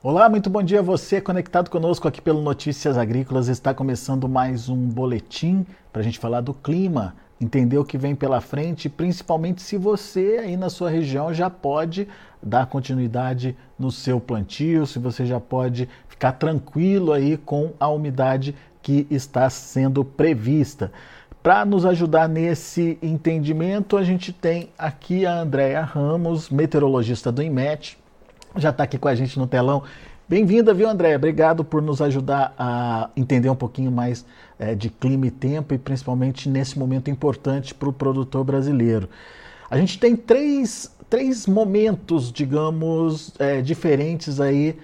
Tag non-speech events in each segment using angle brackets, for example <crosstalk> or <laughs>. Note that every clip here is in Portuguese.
Olá, muito bom dia a você conectado conosco aqui pelo Notícias Agrícolas. Está começando mais um boletim para a gente falar do clima, entender o que vem pela frente, principalmente se você aí na sua região já pode dar continuidade no seu plantio, se você já pode ficar tranquilo aí com a umidade que está sendo prevista. Para nos ajudar nesse entendimento, a gente tem aqui a Andréa Ramos, meteorologista do IMET, já está aqui com a gente no telão. Bem-vinda, viu, André? Obrigado por nos ajudar a entender um pouquinho mais é, de clima e tempo e principalmente nesse momento importante para o produtor brasileiro. A gente tem três, três momentos, digamos, é, diferentes aí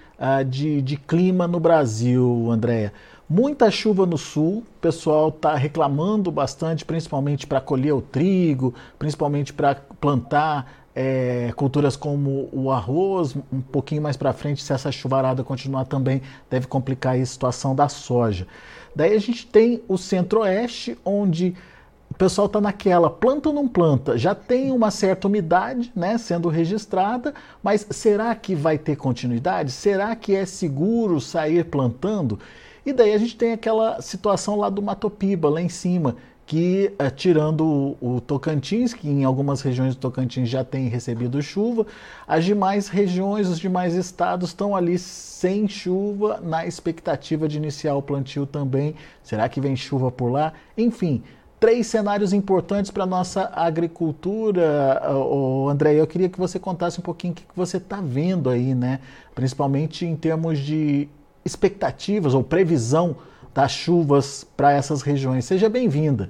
de, de clima no Brasil, Andréia. Muita chuva no sul, o pessoal está reclamando bastante, principalmente para colher o trigo, principalmente para plantar é, culturas como o arroz, um pouquinho mais para frente, se essa chuvarada continuar também, deve complicar a situação da soja. Daí a gente tem o centro-oeste, onde o pessoal está naquela, planta ou não planta? Já tem uma certa umidade né, sendo registrada, mas será que vai ter continuidade? Será que é seguro sair plantando? E daí a gente tem aquela situação lá do Matopiba, lá em cima, que, eh, tirando o, Tocantins, que em algumas regiões do Tocantins já tem recebido chuva, as demais regiões, os demais estados estão ali sem chuva, na expectativa de iniciar o plantio também. Será que vem chuva por lá? Enfim, três cenários importantes para a nossa agricultura. O André, eu queria que você contasse um pouquinho o que você está vendo aí, né? Principalmente em termos de expectativas ou previsão das chuvas para essas regiões. Seja bem-vinda.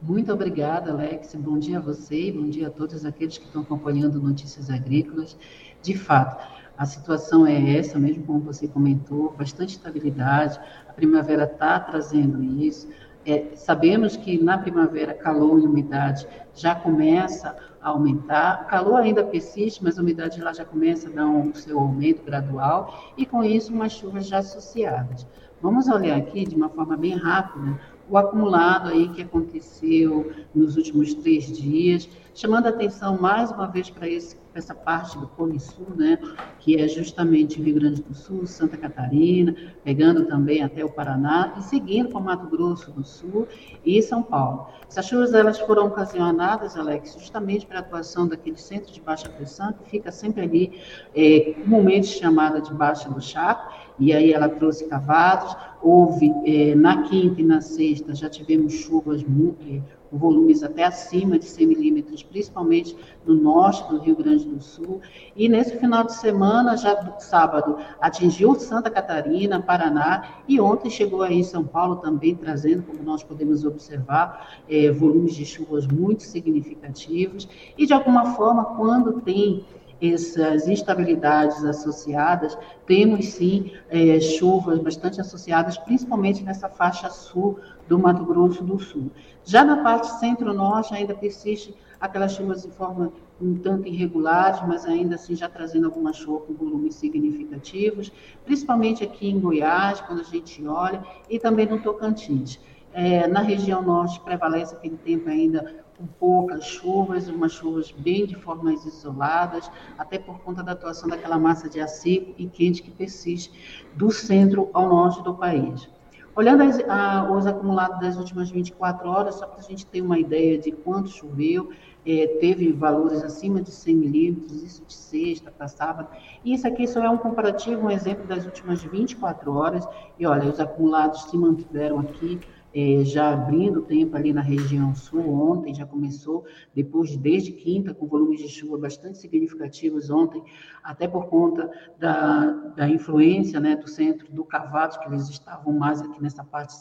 Muito obrigada, Alex. Bom dia a você e bom dia a todos aqueles que estão acompanhando Notícias Agrícolas. De fato, a situação é essa, mesmo como você comentou, bastante estabilidade. A primavera está trazendo isso. É, sabemos que na primavera calor e umidade já começa a aumentar. O calor ainda persiste, mas a umidade lá já começa a dar um seu aumento gradual e com isso umas chuvas já associadas. Vamos olhar aqui de uma forma bem rápida o acumulado aí que aconteceu nos últimos três dias, chamando a atenção mais uma vez para essa parte do Cone Sul, né, que é justamente Rio Grande do Sul, Santa Catarina, pegando também até o Paraná e seguindo para Mato Grosso do Sul e São Paulo. Essas chuvas elas foram ocasionadas, Alex, justamente para a atuação daquele centro de baixa pressão que fica sempre ali, é, comumente chamada de Baixa do Chaco, e aí ela trouxe cavados. Houve, é, na quinta e na sexta, já tivemos chuvas muito, volumes até acima de 100 milímetros, principalmente no norte do Rio Grande do Sul. E nesse final de semana, já do sábado, atingiu Santa Catarina, Paraná, e ontem chegou aí em São Paulo também, trazendo, como nós podemos observar, é, volumes de chuvas muito significativos. E, de alguma forma, quando tem essas instabilidades associadas, temos sim é, chuvas bastante associadas, principalmente nessa faixa sul do Mato Grosso do Sul. Já na parte centro-norte ainda persiste aquelas chuvas de forma um tanto irregulares, mas ainda assim já trazendo alguma chuva com volumes significativos, principalmente aqui em Goiás, quando a gente olha, e também no Tocantins. É, na região norte prevalece aquele tempo ainda com poucas chuvas, umas chuvas bem de formas isoladas, até por conta da atuação daquela massa de ar seco e quente que persiste do centro ao norte do país. Olhando as, a, os acumulados das últimas 24 horas, só para a gente ter uma ideia de quanto choveu, é, teve valores acima de 100 milímetros, isso de sexta para sábado. E isso aqui só é um comparativo, um exemplo das últimas 24 horas. E olha, os acumulados se mantiveram aqui é, já abrindo tempo ali na região sul, ontem já começou, depois desde quinta, com volumes de chuva bastante significativos ontem, até por conta da, da influência né, do centro do Cavados, que eles estavam mais aqui nessa parte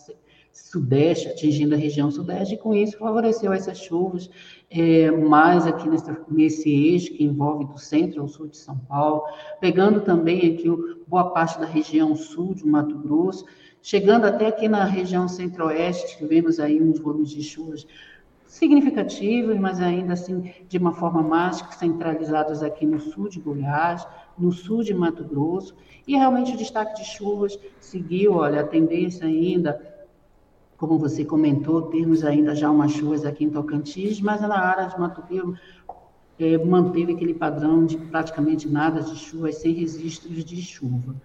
sudeste, atingindo a região sudeste, e com isso favoreceu essas chuvas é, mais aqui nesse eixo que envolve do centro ao sul de São Paulo, pegando também aqui boa parte da região sul de Mato Grosso, chegando até aqui na região centro-oeste, tivemos aí uns volumes de chuvas significativos, mas ainda assim de uma forma mais centralizados aqui no sul de Goiás, no sul de Mato Grosso, e realmente o destaque de chuvas seguiu, olha, a tendência ainda, como você comentou, temos ainda já umas chuvas aqui em Tocantins, mas na área de Mato Grosso é, manteve aquele padrão de praticamente nada de chuva, sem registros de chuva.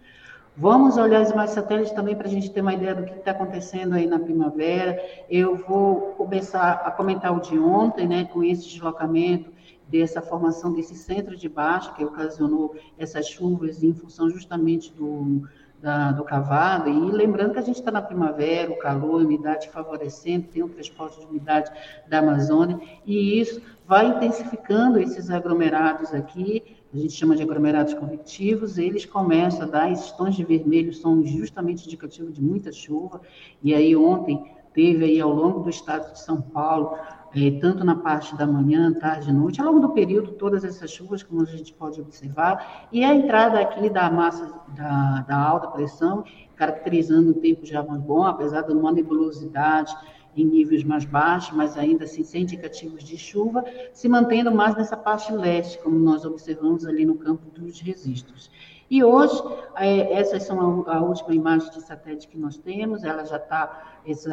Vamos olhar as imagens satélites também para a gente ter uma ideia do que está acontecendo aí na primavera. Eu vou começar a comentar o de ontem, né, com esse deslocamento dessa formação desse centro de baixa que ocasionou essas chuvas em função justamente do, da, do cavado. E lembrando que a gente está na primavera, o calor, a umidade favorecendo, tem o transporte de umidade da Amazônia, e isso vai intensificando esses aglomerados aqui a gente chama de aglomerados convectivos, eles começam a dar, esses tons de vermelho são justamente indicativos de muita chuva, e aí ontem teve aí ao longo do estado de São Paulo, é, tanto na parte da manhã, tarde e noite, ao longo do período, todas essas chuvas, como a gente pode observar, e a entrada aqui da massa da, da alta pressão, caracterizando um tempo já mais bom, apesar de uma nebulosidade, em níveis mais baixos, mas ainda assim sem indicativos de chuva, se mantendo mais nessa parte leste, como nós observamos ali no campo dos registros. E hoje, é, essas são a, última imagem de satélite que nós temos, ela já está, esse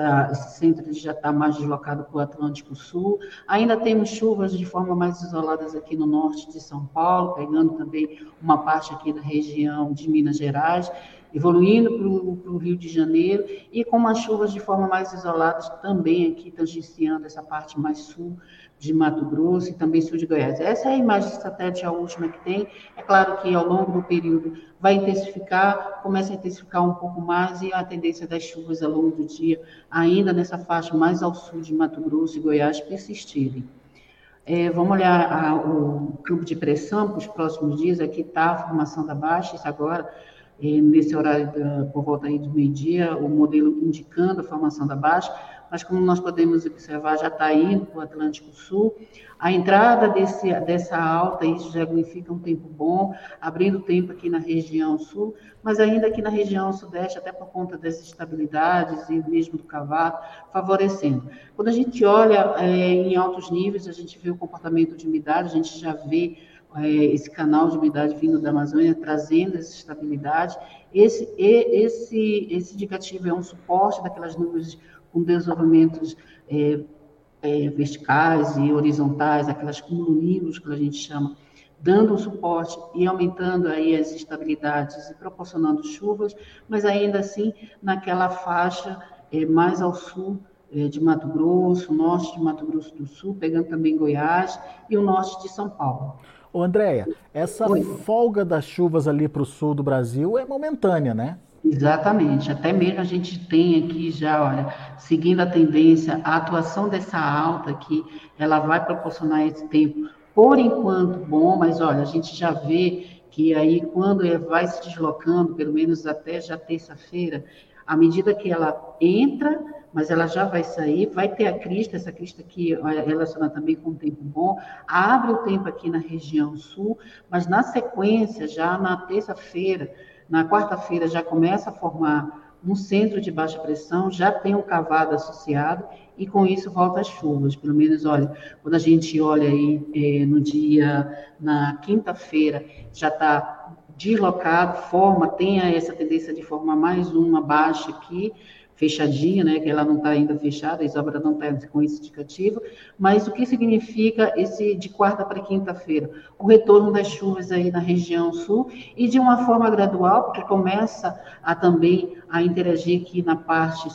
centro já está mais deslocado para o Atlântico Sul. Ainda temos chuvas de forma mais isoladas aqui no norte de São Paulo, pegando também uma parte aqui da região de Minas Gerais evoluindo para o Rio de Janeiro e com umas chuvas de forma mais isolada também aqui tangenciando essa parte mais sul de Mato Grosso e também sul de Goiás. Essa é a imagem de satélite, a última que tem. É claro que ao longo do período vai intensificar, começa a intensificar um pouco mais e a tendência das chuvas ao longo do dia, ainda nessa faixa mais ao sul de Mato Grosso e Goiás, persistirem. É, vamos olhar a, o campo de pressão para os próximos dias. Aqui está a formação da baixa, isso agora nesse horário da, por volta aí do meio-dia, o modelo indicando a formação da baixa, mas como nós podemos observar, já está indo para o Atlântico Sul. A entrada desse, dessa alta, isso já significa um tempo bom, abrindo tempo aqui na região sul, mas ainda aqui na região sudeste, até por conta das instabilidades e mesmo do cavalo, favorecendo. Quando a gente olha é, em altos níveis, a gente vê o comportamento de umidade, a gente já vê é, esse canal de umidade vindo da Amazônia, trazendo essa estabilidade. Esse, esse, esse indicativo é um suporte daquelas nuvens com desenvolvimentos é, é, verticais e horizontais, aquelas cumulonimbus que a gente chama, dando um suporte e aumentando aí as estabilidades e proporcionando chuvas, mas ainda assim naquela faixa é, mais ao sul é, de Mato Grosso, norte de Mato Grosso do Sul, pegando também Goiás e o norte de São Paulo. Ô, Andréia, essa Oi. folga das chuvas ali para o sul do Brasil é momentânea, né? Exatamente. Até mesmo a gente tem aqui já, olha, seguindo a tendência, a atuação dessa alta aqui, ela vai proporcionar esse tempo, por enquanto, bom, mas olha, a gente já vê que aí quando vai se deslocando, pelo menos até já terça-feira, à medida que ela entra, mas ela já vai sair, vai ter a crista, essa crista aqui relaciona também com o tempo bom, abre o tempo aqui na região sul, mas na sequência, já na terça-feira, na quarta-feira já começa a formar um centro de baixa pressão, já tem um cavado associado, e com isso volta as chuvas. Pelo menos, olha, quando a gente olha aí é, no dia, na quinta-feira, já está deslocado, forma, tem essa tendência de formar mais uma baixa aqui, fechadinha, né, que ela não está ainda fechada, a Isobra não está com esse indicativo, mas o que significa esse de quarta para quinta-feira? O retorno das chuvas aí na região sul e de uma forma gradual, porque começa a também a interagir aqui na parte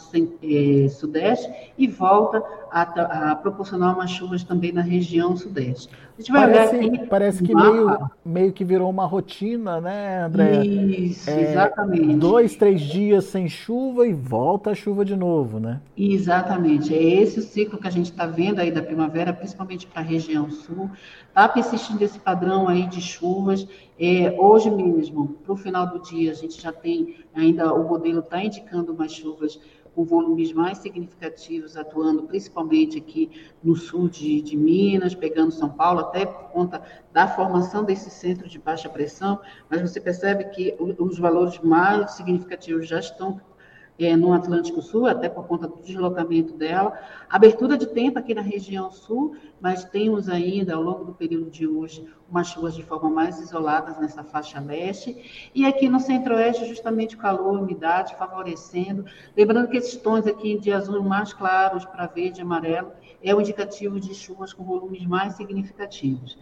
eh, sudeste e volta a, a, proporcionar umas chuvas também na região sudeste. A gente vai parece, aqui parece que meio, meio que virou uma rotina, né, André? Isso, é, exatamente. Dois, três dias sem chuva e volta a chuva de novo, né? Exatamente. É esse o ciclo que a gente está vendo aí da primavera, principalmente para a região sul. Está persistindo esse padrão aí de chuvas. É, hoje mesmo, para o final do dia, a gente já tem ainda, o modelo está indicando umas chuvas com volumes mais significativos, atuando principalmente aqui no sul de, de, Minas, pegando São Paulo, até por conta da formação desse centro de baixa pressão, mas você percebe que os valores mais significativos já estão é, no Atlântico Sul, até por conta do deslocamento dela. Abertura de tempo aqui na região sul, mas temos ainda, ao longo do período de hoje, umas chuvas de forma mais isoladas nessa faixa leste. E aqui no centro-oeste, justamente o calor, a umidade favorecendo. Lembrando que esses tons aqui de azul mais claros para verde e amarelo é o indicativo de chuvas com volumes mais significativos.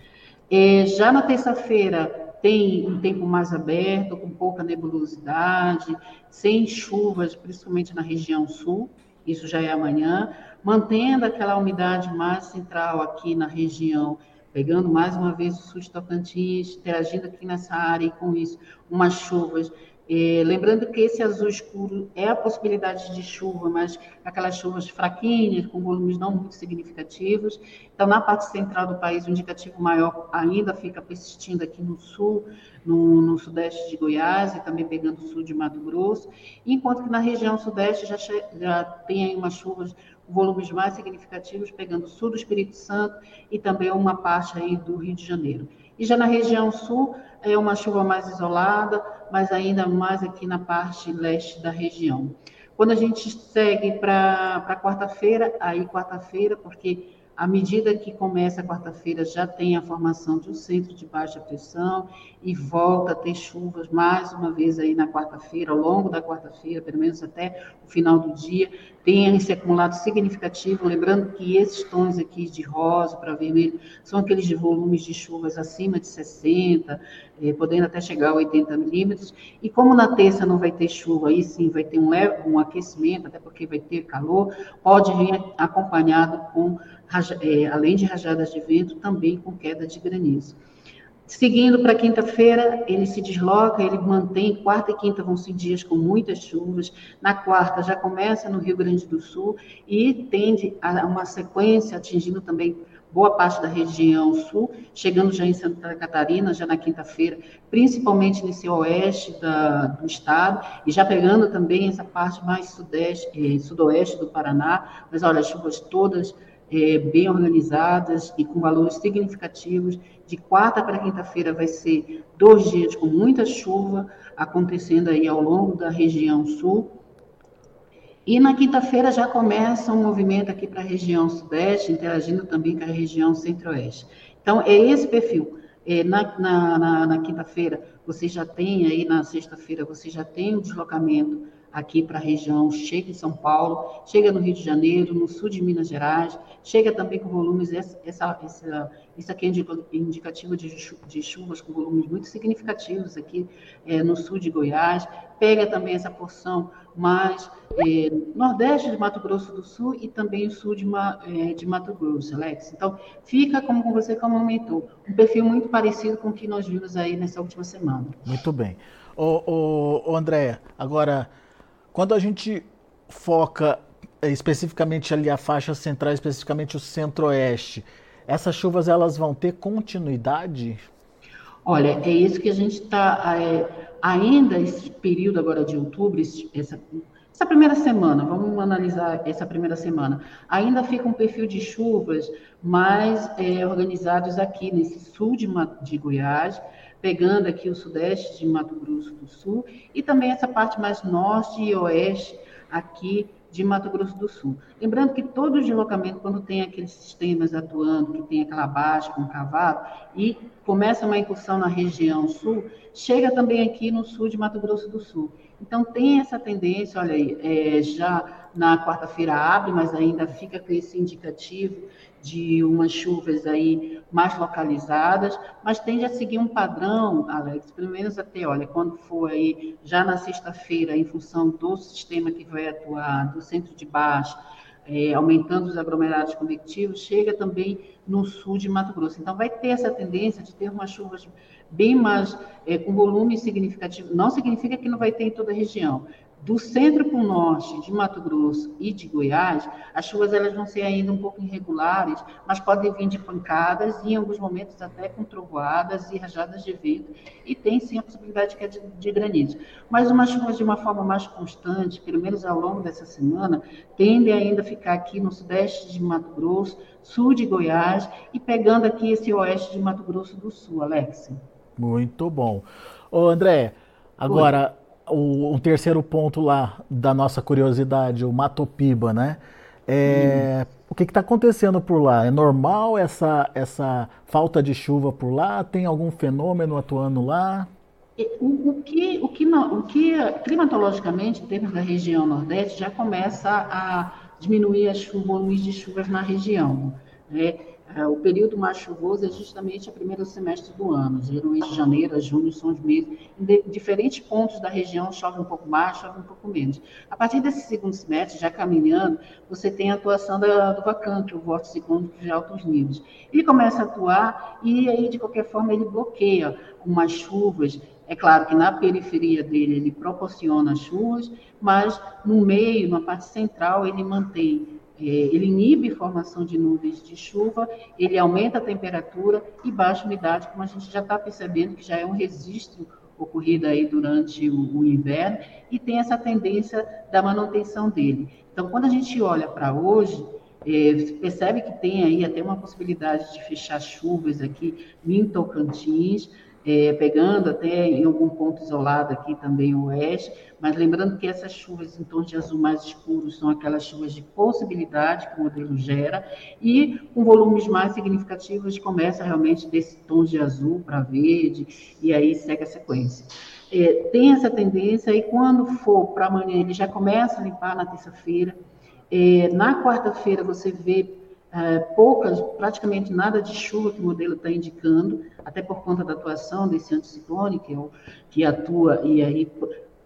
É, já na terça-feira tem um tempo mais aberto, com pouca nebulosidade, sem chuvas, principalmente na região sul, isso já é amanhã, mantendo aquela umidade mais central aqui na região, pegando mais uma vez o sul de Tocantins, interagindo aqui nessa área e com isso umas chuvas é, lembrando que esse azul escuro é a possibilidade de chuva, mas aquelas chuvas fraquinhas, com volumes não muito significativos. Então, na parte central do país, o indicativo maior ainda fica persistindo aqui no sul, no, no sudeste de Goiás e também pegando o sul de Mato Grosso, enquanto que na região sudeste já, já tem aí umas chuvas volumes mais significativos, pegando o sul do Espírito Santo e também uma parte aí do Rio de Janeiro. E já na região sul, é uma chuva mais isolada, mas ainda mais aqui na parte leste da região. Quando a gente segue para quarta-feira, aí quarta-feira, porque à medida que começa a quarta-feira, já tem a formação de um centro de baixa pressão e volta a ter chuvas mais uma vez aí na quarta-feira, ao longo da quarta-feira, pelo menos até o final do dia, tem esse acumulado significativo. Lembrando que esses tons aqui de rosa para vermelho são aqueles de volumes de chuvas acima de 60, eh, podendo até chegar a 80 milímetros. E como na terça não vai ter chuva, aí sim vai ter um, leve, um aquecimento, até porque vai ter calor, pode vir acompanhado com é, além de rajadas de vento, também com queda de granizo. Seguindo para quinta-feira, ele se desloca, ele mantém, quarta e quinta vão ser dias com muitas chuvas, na quarta já começa no Rio Grande do Sul e tende a uma sequência atingindo também boa parte da região sul, chegando já em Santa Catarina, já na quinta-feira, principalmente nesse oeste da, do estado, e já pegando também essa parte mais sudeste, eh, sudoeste do Paraná, mas olha, as chuvas todas é, bem organizadas e com valores significativos. De quarta para quinta-feira vai ser dois dias com muita chuva acontecendo aí ao longo da região sul. E na quinta-feira já começa um movimento aqui para a região sudeste, interagindo também com a região centro-oeste. Então, é esse perfil. É, na, na, na, na quinta-feira, você já tem aí, na sexta-feira, você já tem o deslocamento aqui para a região, chega em São Paulo, chega no Rio de Janeiro, no sul de Minas Gerais, chega também com volumes, essa, essa, isso aqui é indicativo de, de, chuvas com volumes muito significativos aqui é, no sul de Goiás, pega também essa porção mais é, nordeste de Mato Grosso do Sul e também o sul de, é, de Mato Grosso, Alex. Então, fica, como você comentou, um perfil muito parecido com o que nós vimos aí nessa última semana. Muito bem. Ô, ô Andréia, agora quando a gente foca eh, especificamente ali a faixa central, especificamente o centro-oeste, essas chuvas elas vão ter continuidade? Olha, é isso que a gente está é, ainda esse período agora de outubro, essa, essa primeira semana, vamos analisar essa primeira semana, ainda fica um perfil de chuvas mais é, organizados aqui nesse sul de, de Goiás, pegando aqui o sudeste de Mato Grosso do Sul e também essa parte mais norte e oeste aqui de Mato Grosso do Sul. Lembrando que todo deslocamento, quando tem aqueles sistemas atuando, que tem aquela baixa com cavalo, e começa uma incursão na região sul, chega também aqui no sul de Mato Grosso do Sul. Então, tem essa tendência, olha aí, é, já na quarta-feira abre, mas ainda fica com esse indicativo de umas chuvas aí mais localizadas, mas tende a seguir um padrão, Alex, pelo menos até, olha, quando for aí já na sexta-feira, em função do sistema que vai atuar, do centro de baixa, é, aumentando os aglomerados conectivos, chega também no sul de Mato Grosso. Então, vai ter essa tendência de ter umas chuvas bem mais, é, com volume significativo. Não significa que não vai ter em toda a região, do centro para o norte de Mato Grosso e de Goiás, as chuvas elas vão ser ainda um pouco irregulares, mas podem vir de pancadas e em alguns momentos até com trovoadas e rajadas de vento, e tem sim a possibilidade de, de, de granizo. Mas umas chuvas de uma forma mais constante, pelo menos ao longo dessa semana, tendem ainda a ficar aqui no sudeste de Mato Grosso, sul de Goiás e pegando aqui esse oeste de Mato Grosso do Sul, Alex. Muito bom. Ô André, agora... O, um terceiro ponto lá da nossa curiosidade, o Matopiba, né? É, hum. O que está acontecendo por lá? É normal essa, essa falta de chuva por lá? Tem algum fenômeno atuando lá? O, o, que, o, que, o que climatologicamente, em termos da região Nordeste, já começa a diminuir as volumes de chuvas na região. Né? É, o período mais chuvoso é justamente o primeiro semestre do ano. Geralmente janeiro a junho são os meses. Em diferentes pontos da região chove um pouco mais, chove um pouco menos. A partir desse segundo semestre, já caminhando, você tem a atuação da, do VACAN, que é o vórtice ciclônico de altos níveis. Ele começa a atuar e aí, de qualquer forma, ele bloqueia umas chuvas é claro que na periferia dele ele proporciona chuvas, mas no meio, na parte central, ele mantém ele inibe formação de nuvens de chuva, ele aumenta a temperatura e baixa a umidade, como a gente já está percebendo que já é um registro ocorrido aí durante o, o inverno, e tem essa tendência da manutenção dele. Então, quando a gente olha para hoje, é, percebe que tem aí até uma possibilidade de fechar chuvas aqui em Tocantins, é, pegando até em algum ponto isolado aqui também o oeste, mas lembrando que essas chuvas em tons de azul mais escuros são aquelas chuvas de possibilidade que o modelo gera, e com volumes mais significativos começa realmente desse tom de azul para verde, e aí segue a sequência. É, tem essa tendência, e quando for para amanhã, ele já começa a limpar na terça-feira. É, na quarta-feira você vê é, poucas, praticamente nada de chuva que o modelo está indicando, até por conta da atuação desse anticiclone, que, é que atua e aí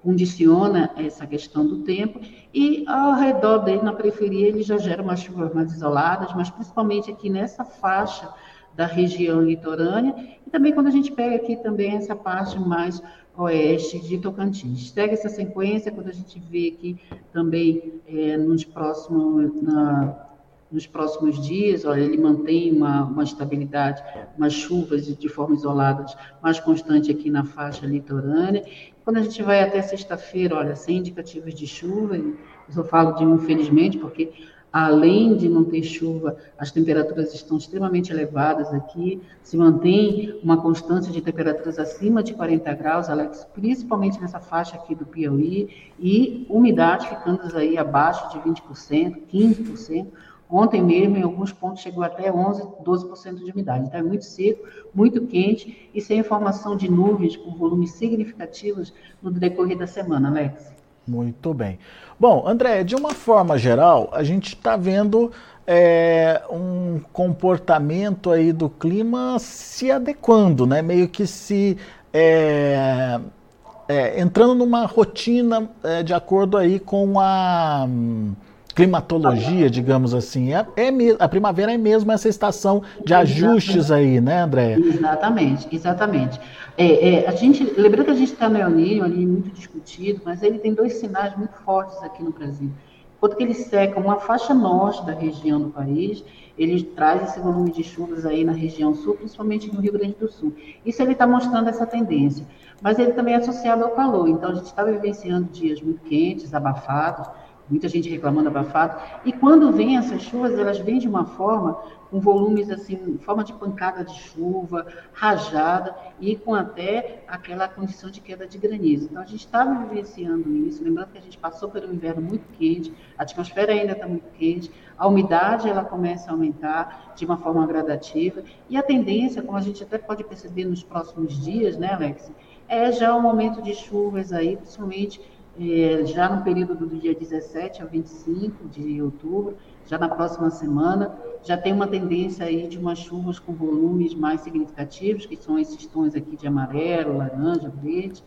condiciona essa questão do tempo, e ao redor dele, na periferia, ele já gera umas chuvas mais isoladas, mas principalmente aqui nessa faixa da região litorânea, e também quando a gente pega aqui também essa parte mais oeste de Tocantins. Segue essa sequência quando a gente vê aqui também é, nos próximos, na, nos próximos dias, olha, ele mantém uma, uma estabilidade, umas chuvas de, de forma isolada mais constante aqui na faixa litorânea. Quando a gente vai até sexta-feira, olha, sem indicativos de chuva, eu só falo de infelizmente, porque além de não ter chuva, as temperaturas estão extremamente elevadas aqui, se mantém uma constância de temperaturas acima de 40 graus, Alex, principalmente nessa faixa aqui do Piauí, e umidade ficando aí abaixo de 20%, 15%, Ontem mesmo, em alguns pontos, chegou até 11, 12% de umidade. Então, é muito seco, muito quente e sem formação de nuvens com volumes significativos no decorrer da semana, Alex. Muito bem. Bom, André, de uma forma geral, a gente está vendo é, um comportamento aí do clima se adequando, né? Meio que se é, é, entrando numa rotina é, de acordo aí com a climatologia, digamos assim. É, é, a primavera é mesmo essa estação de ajustes aí, né, Andréia? Exatamente, exatamente. É, é, a gente, lembrando que a gente está no El Niño ali, muito discutido, mas ele tem dois sinais muito fortes aqui no Brasil. Quando que ele seca uma faixa norte da região do país, ele traz esse volume de chuvas aí na região sul, principalmente no Rio Grande do Sul. Isso ele está mostrando essa tendência. Mas ele também é associado ao calor. Então, a gente está vivenciando dias muito quentes, abafados, muita gente reclamando abafado. E quando vem essas chuvas, elas vêm de uma forma, com volumes assim, forma de pancada de chuva, rajada, e com até aquela condição de queda de granizo. Então, a gente está vivenciando isso, lembrando que a gente passou um inverno muito quente, a atmosfera ainda está muito quente, a umidade ela começa a aumentar de uma forma gradativa, e a tendência, como a gente até pode perceber nos próximos dias, né, Alex, é já um momento de chuvas aí, principalmente é, já no período do dia 17 ao 25 de outubro, já na próxima semana, já tem uma tendência aí de umas chuvas com volumes mais significativos, que são esses tons aqui de amarelo, laranja, verde.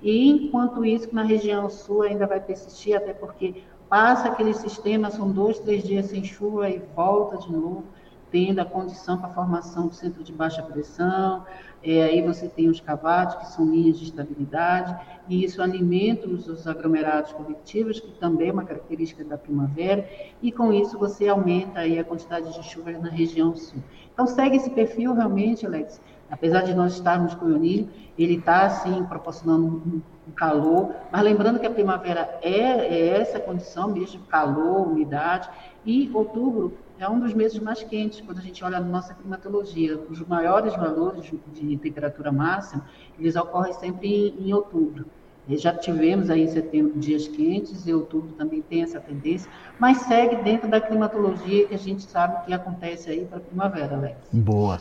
E enquanto isso, na região sul ainda vai persistir, até porque passa aquele sistema, são dois, três dias sem chuva e volta de novo tendo a condição para a formação do centro de baixa pressão, é, aí você tem os cavados, que são linhas de estabilidade, e isso alimenta os, os aglomerados convectivos, que também é uma característica da primavera, e com isso você aumenta aí a quantidade de chuvas na região sul. Então segue esse perfil realmente, Alex, apesar de nós estarmos com o Ionísio, ele está, assim, proporcionando um, um, calor, mas lembrando que a primavera é, é essa condição mesmo, calor, umidade, e outubro é um dos meses mais quentes, quando a gente olha na nossa climatologia. Os maiores valores de temperatura máxima, eles ocorrem sempre em, em outubro. Já tivemos aí em setembro dias quentes e outubro também tem essa tendência, mas segue dentro da climatologia que a gente sabe que acontece aí para a primavera, Alex. Boa.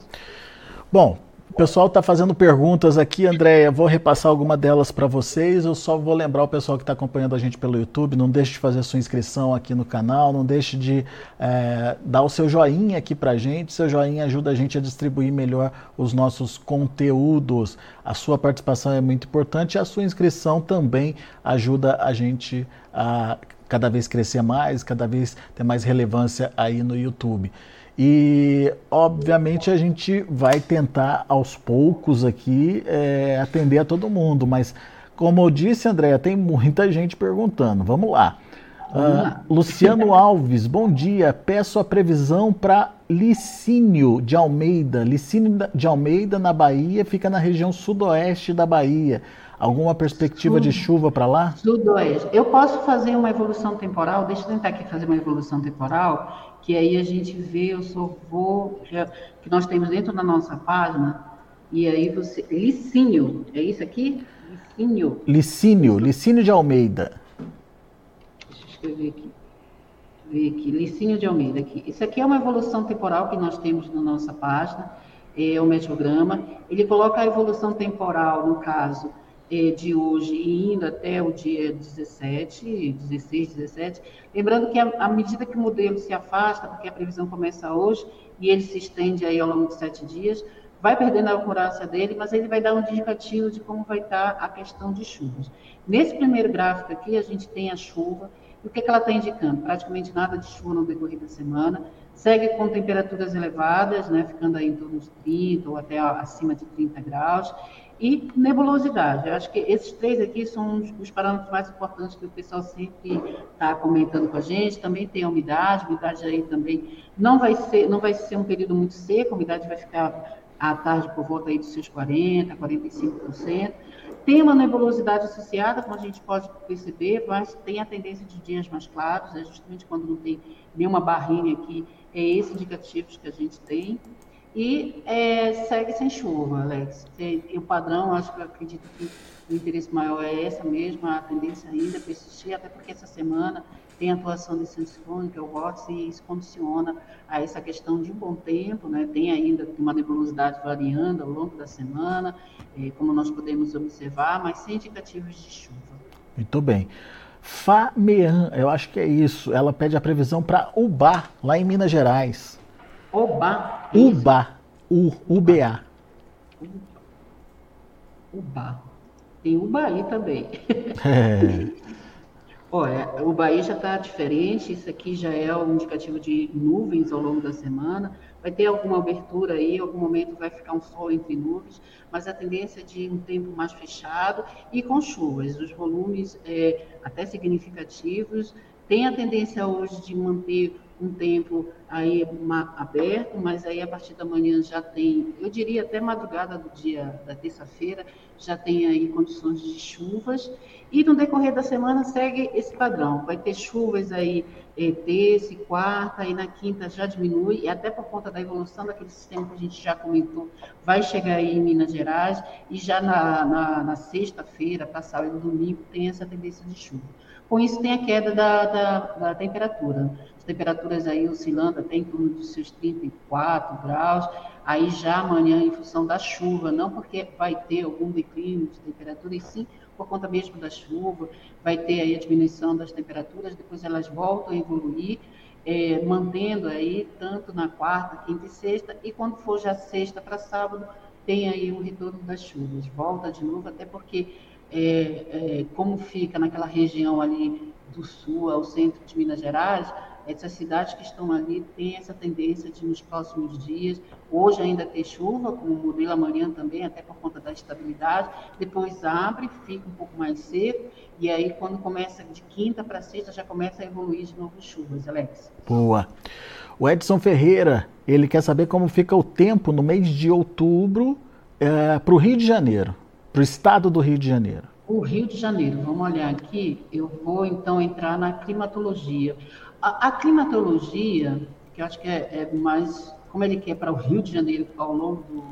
Bom, O pessoal está fazendo perguntas aqui, Andréia. Vou repassar alguma delas para vocês. Eu só vou lembrar o pessoal que está acompanhando a gente pelo YouTube. Não deixe de fazer sua inscrição aqui no canal. Não deixe de é, dar o seu joinha aqui para a gente. Seu joinha ajuda a gente a distribuir melhor os nossos conteúdos. A sua participação é muito importante a sua inscrição também ajuda a gente a cada vez crescer mais, cada vez ter mais relevância aí no YouTube. E, obviamente, a gente vai tentar aos poucos aqui é, atender a todo mundo, mas, como eu disse, Andréia, tem muita gente perguntando. Vamos lá. Uh, Luciano <laughs> Alves, bom dia. Peço a previsão para Licínio de Almeida. Licínio de Almeida, na Bahia, fica na região sudoeste da Bahia. Alguma perspectiva Sul, de chuva para lá? Sudoeste. Eu posso fazer uma evolução temporal? Deixa eu tentar aqui fazer uma evolução temporal que aí a gente vê, eu só vou, que nós temos dentro da nossa página, e aí você, Licínio, é isso aqui? Licínio. Licínio, Licínio de Almeida. Deixa eu escrever aqui. Ver aqui, Licínio de Almeida aqui. Isso aqui é uma evolução temporal que nós temos na nossa página, é o meteograma. Ele coloca a evolução temporal, no caso, é, de hoje e indo até o dia 17, 16, 17. Lembrando que à medida que o modelo se afasta, porque a previsão começa hoje e ele se estende aí ao longo de sete dias, vai perdendo a acurácia dele, mas ele vai dar um indicativo de como vai estar a questão de chuvas. Nesse primeiro gráfico aqui, a gente tem a chuva, e o que, é que ela está indicando? Praticamente nada de chuva no decorrer da semana, segue com temperaturas elevadas, né, ficando aí em torno de 30 ou até acima de 30 graus, e nebulosidade. Eu acho que esses três aqui são os, os parâmetros mais importantes que o pessoal sempre está comentando com a gente. Também tem a umidade, a umidade aí também não vai ser, não vai ser um período muito seco, a umidade vai ficar à tarde por volta aí dos seus 40%, 45%. Tem uma nebulosidade associada, como a gente pode perceber, mas tem a tendência de dias mais claros, é justamente quando não tem nenhuma barrinha aqui, é esses indicativos que a gente tem. E é, segue sem chuva, Alex. E o padrão, acho que acredito que o interesse maior é essa mesma, a tendência ainda a persistir, até porque essa semana tem a atuação de anticiclone, que é o vórtice, e isso condiciona a essa questão de um bom tempo, né? tem ainda uma nebulosidade variando ao longo da semana, é, como nós podemos observar, mas sem indicativos de chuva. Muito bem. Famean, eu acho que é isso, ela pede a previsão para Ubá, lá em Minas Gerais. Oba. Uba. U, UBA. Uba. Tem Ubaí também. É. <laughs> Olha, o Bahia já está diferente, isso aqui já é um indicativo de nuvens ao longo da semana. Vai ter alguma abertura aí, em algum momento vai ficar um sol entre nuvens, mas a tendência é de um tempo mais fechado e com chuvas. Os volumes é, até significativos. Tem a tendência hoje de manter um tempo aí aberto, mas aí a partir da manhã já tem, eu diria até madrugada do dia da terça-feira, já tem aí condições de chuvas, e no decorrer da semana segue esse padrão, vai ter chuvas aí é, terça e quarta, e na quinta já diminui, e até por conta da evolução daquele sistema que a gente já comentou, vai chegar aí em Minas Gerais, e já na, na, na sexta-feira, para sábado e domingo, tem essa tendência de chuva. Com isso tem a queda da, da, da temperatura as temperaturas aí oscilando até em torno dos seus 34 graus, aí já amanhã em função da chuva, não porque vai ter algum declínio de temperatura, e sim por conta mesmo da chuva, vai ter aí a diminuição das temperaturas, depois elas voltam a evoluir, é, mantendo aí tanto na quarta, quinta e sexta, e quando for já sexta para sábado, tem aí um retorno das chuvas, volta de novo, até porque é, é, como fica naquela região ali do sul ao centro de Minas Gerais, essas cidades que estão ali têm essa tendência de, nos próximos dias, hoje ainda ter chuva, como o modelo amanhã também, até por conta da estabilidade, depois abre, fica um pouco mais seco, e aí quando começa de quinta para sexta, já começa a evoluir de novo chuvas, Alex. Boa. O Edson Ferreira, ele quer saber como fica o tempo no mês de outubro é, para o Rio de Janeiro, para o estado do Rio de Janeiro. O Rio de Janeiro, vamos olhar aqui, eu vou então entrar na climatologia. A, a climatologia, que eu acho que é, é, mais, como ele quer para o Rio de Janeiro, ao longo do.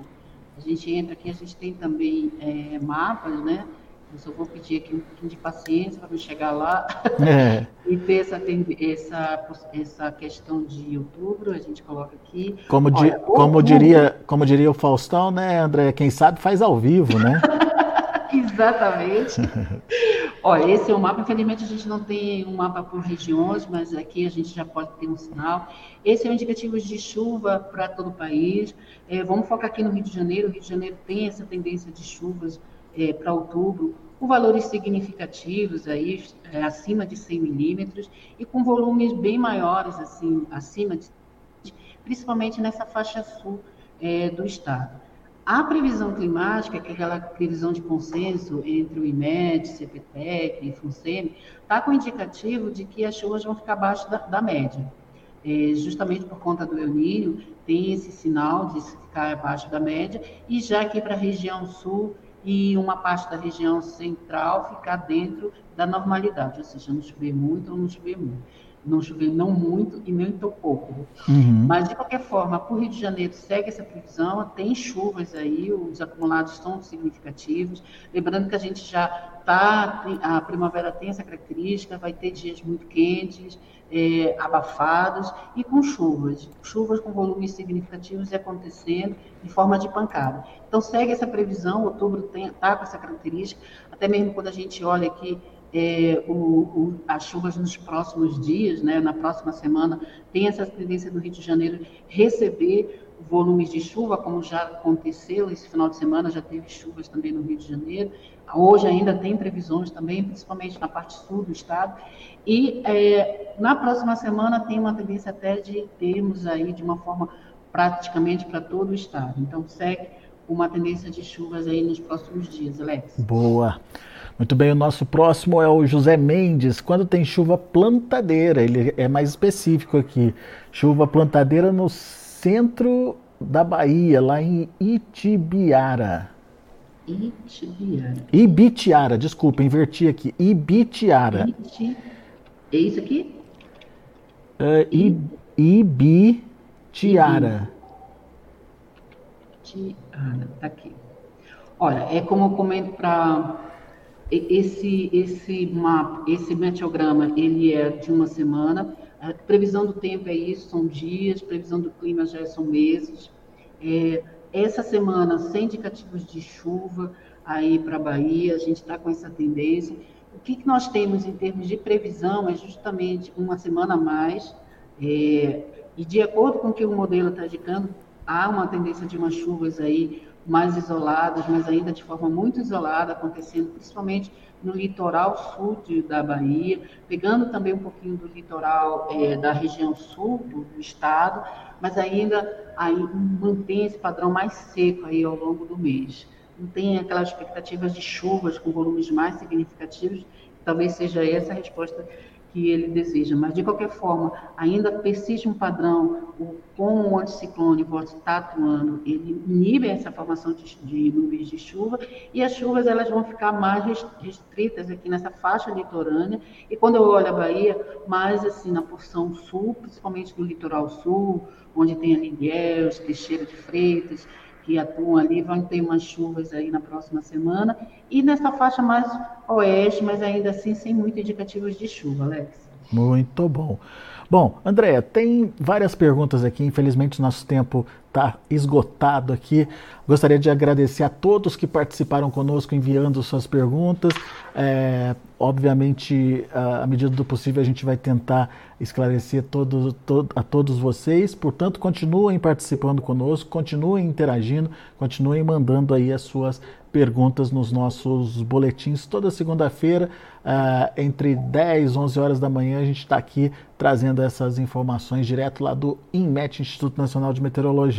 A gente entra aqui, a gente tem também é, mapas, né? Eu só vou pedir aqui um pouquinho de paciência para chegar lá é. <laughs> e ter essa, essa, essa questão de outubro, a gente coloca aqui. Como, Olha, di, como, diria, como diria o Faustão, né, André? Quem sabe faz ao vivo, né? <laughs> Exatamente. <laughs> Olha, esse é o mapa. Infelizmente, a gente não tem um mapa por regiões, mas aqui a gente já pode ter um sinal. Esse é o indicativo de chuva para todo o país. É, vamos focar aqui no Rio de Janeiro. O Rio de Janeiro tem essa tendência de chuvas é, para outubro, com valores significativos, aí, é, acima de 100 milímetros, e com volumes bem maiores, assim, acima de principalmente nessa faixa sul é, do estado. A previsão climática, que é aquela previsão de consenso entre o IMED, CPTEC e FUNSEMI, está com indicativo de que as chuvas vão ficar abaixo da, da média. É, justamente por conta do El Niño, tem esse sinal de ficar abaixo da média, e já aqui para a região sul e uma parte da região central ficar dentro da normalidade, ou seja, não chover muito ou não chover muito não chover não muito e nem tão pouco. Uhum. Mas, de qualquer forma, para o Rio de Janeiro segue essa previsão, tem chuvas aí, os acumulados são significativos. Lembrando que a gente já está, a primavera tem essa característica, vai ter dias muito quentes, é, abafados e com chuvas. Chuvas com volumes significativos e acontecendo em forma de pancada. Então, segue essa previsão, outubro está com essa característica, até mesmo quando a gente olha aqui é, o, o, as chuvas nos próximos dias, né, na próxima semana, tem essa tendência do Rio de Janeiro receber volumes de chuva, como já aconteceu esse final de semana, já teve chuvas também no Rio de Janeiro. Hoje ainda tem previsões também, principalmente na parte sul do estado. E é, na próxima semana tem uma tendência até de termos aí de uma forma praticamente para todo o estado. Então segue uma tendência de chuvas aí nos próximos dias, Alex. Boa. Muito bem, o nosso próximo é o José Mendes. Quando tem chuva plantadeira, ele é mais específico aqui. Chuva plantadeira no centro da Bahia, lá em Itibiara. Itibiara. Ibitiara, desculpa, inverti aqui. Ibitiara. Iti... É isso aqui? Uh, I... Ibitiara. Ibitiara, tá aqui. Olha, é como eu comento para esse esse mapa, esse meteograma, ele é de uma semana. A previsão do tempo é isso, são dias. Previsão do clima já são meses. É, essa semana, sem indicativos de chuva aí para a Bahia, a gente está com essa tendência. O que, que, nós temos em termos de previsão é justamente uma semana a mais. É, e de acordo com o que o modelo está indicando, há uma tendência de umas chuvas aí mais isoladas, mas ainda de forma muito isolada, acontecendo principalmente no litoral sul de, da Bahia, pegando também um pouquinho do litoral é, da região sul do, do, estado, mas ainda aí mantém esse padrão mais seco aí ao longo do mês. Não tem aquelas expectativas de chuvas com volumes mais significativos, talvez seja essa a resposta que ele deseja. Mas, de qualquer forma, ainda persiste um padrão, o, como o anticiclone está atuando, ele inibe essa formação de, de, nuvens de chuva, e as chuvas elas vão ficar mais restritas aqui nessa faixa litorânea, e quando eu olho a Bahia, mais assim na porção sul, principalmente no litoral sul, onde tem ali Ilhéus, Teixeira de Freitas, que atuam ali, vão ter umas chuvas aí na próxima semana, e nessa faixa mais oeste, mas ainda assim sem muito indicativos de chuva, Alex. Muito bom. Bom, Andréia, tem várias perguntas aqui, infelizmente nosso tempo está esgotado aqui. Gostaria de agradecer a todos que participaram conosco enviando suas perguntas. É, obviamente, à medida do possível, a gente vai tentar esclarecer todo, todo, a todos vocês. Portanto, continuem participando conosco, continuem interagindo, continuem mandando aí as suas perguntas nos nossos boletins toda segunda-feira, uh, entre 10 e 11 horas da manhã, a gente está aqui trazendo essas informações direto lá do INMET, Instituto Nacional de Meteorologia.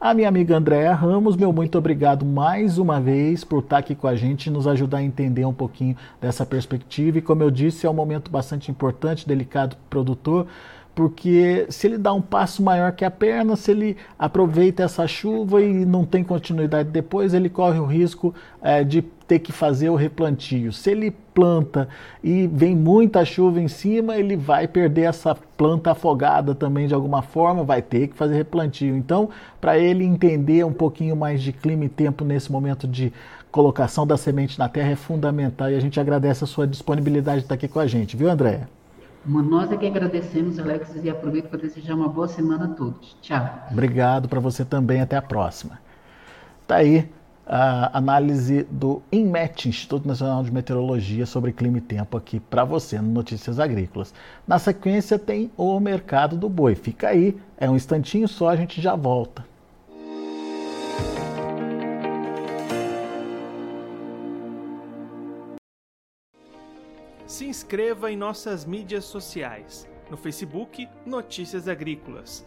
A minha amiga Andréa Ramos, meu muito obrigado mais uma vez por estar aqui com a gente nos ajudar a entender um pouquinho dessa perspectiva. E como eu disse, é um momento bastante importante, delicado para o produtor porque se ele dá um passo maior que a perna, se ele aproveita essa chuva e não tem continuidade depois, ele corre o risco é, de ter que fazer o replantio. Se ele planta e vem muita chuva em cima, ele vai perder essa planta afogada também de alguma forma, vai ter que fazer replantio. Então, para ele entender um pouquinho mais de clima e tempo nesse momento de colocação da semente na terra é fundamental e a gente agradece a sua disponibilidade de estar aqui com a gente, viu, Andréia? Nós é que agradecemos, Alex, e aproveito para desejar uma boa semana a todos. Tchau. Obrigado para você também. Até a próxima. Tá aí a análise do INMET, Instituto Nacional de Meteorologia, sobre clima e tempo aqui para você no Notícias Agrícolas. Na sequência tem o mercado do boi. Fica aí, é um instantinho só, a gente já volta. se inscreva em nossas mídias sociais. No Facebook, Notícias Agrícolas.